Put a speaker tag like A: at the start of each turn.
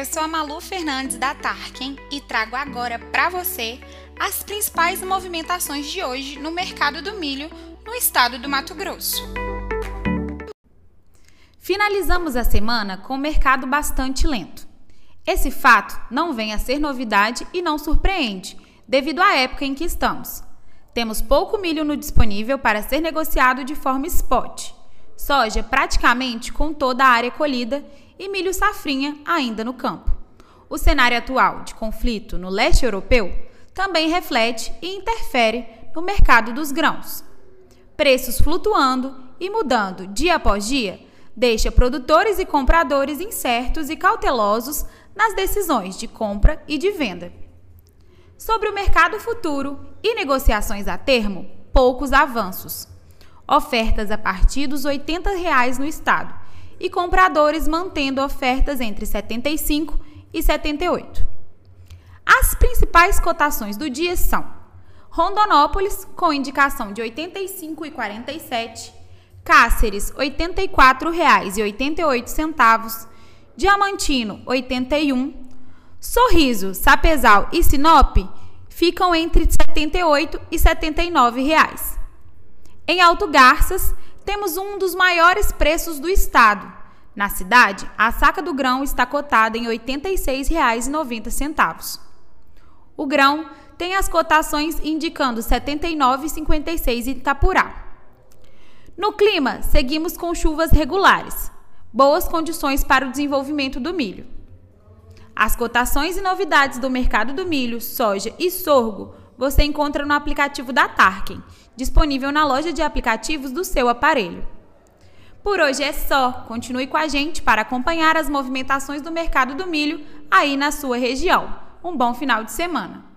A: eu sou a Malu Fernandes da Tarkin e trago agora para você as principais movimentações de hoje no mercado do milho no estado do Mato Grosso.
B: Finalizamos a semana com o mercado bastante lento. Esse fato não vem a ser novidade e não surpreende, devido à época em que estamos. Temos pouco milho no disponível para ser negociado de forma spot. Soja praticamente com toda a área colhida e milho safrinha ainda no campo. O cenário atual de conflito no leste europeu também reflete e interfere no mercado dos grãos. Preços flutuando e mudando dia após dia deixa produtores e compradores incertos e cautelosos nas decisões de compra e de venda. Sobre o mercado futuro e negociações a termo, poucos avanços. Ofertas a partir dos 80 reais no estado e compradores mantendo ofertas entre 75 e 78. As principais cotações do dia são: Rondonópolis com indicação de 85,47, Cáceres R$ 84,88, Diamantino 81, Sorriso, Sapezal e Sinop ficam entre 78 e 79 reais. Em Alto Garças, temos um dos maiores preços do estado. Na cidade, a saca do grão está cotada em R$ 86,90. O grão tem as cotações indicando R$ 79,56 em Itapurá. No clima, seguimos com chuvas regulares, boas condições para o desenvolvimento do milho. As cotações e novidades do mercado do milho, soja e sorgo você encontra no aplicativo da Tarkin, disponível na loja de aplicativos do seu aparelho. Por hoje é só. Continue com a gente para acompanhar as movimentações do mercado do milho aí na sua região. Um bom final de semana!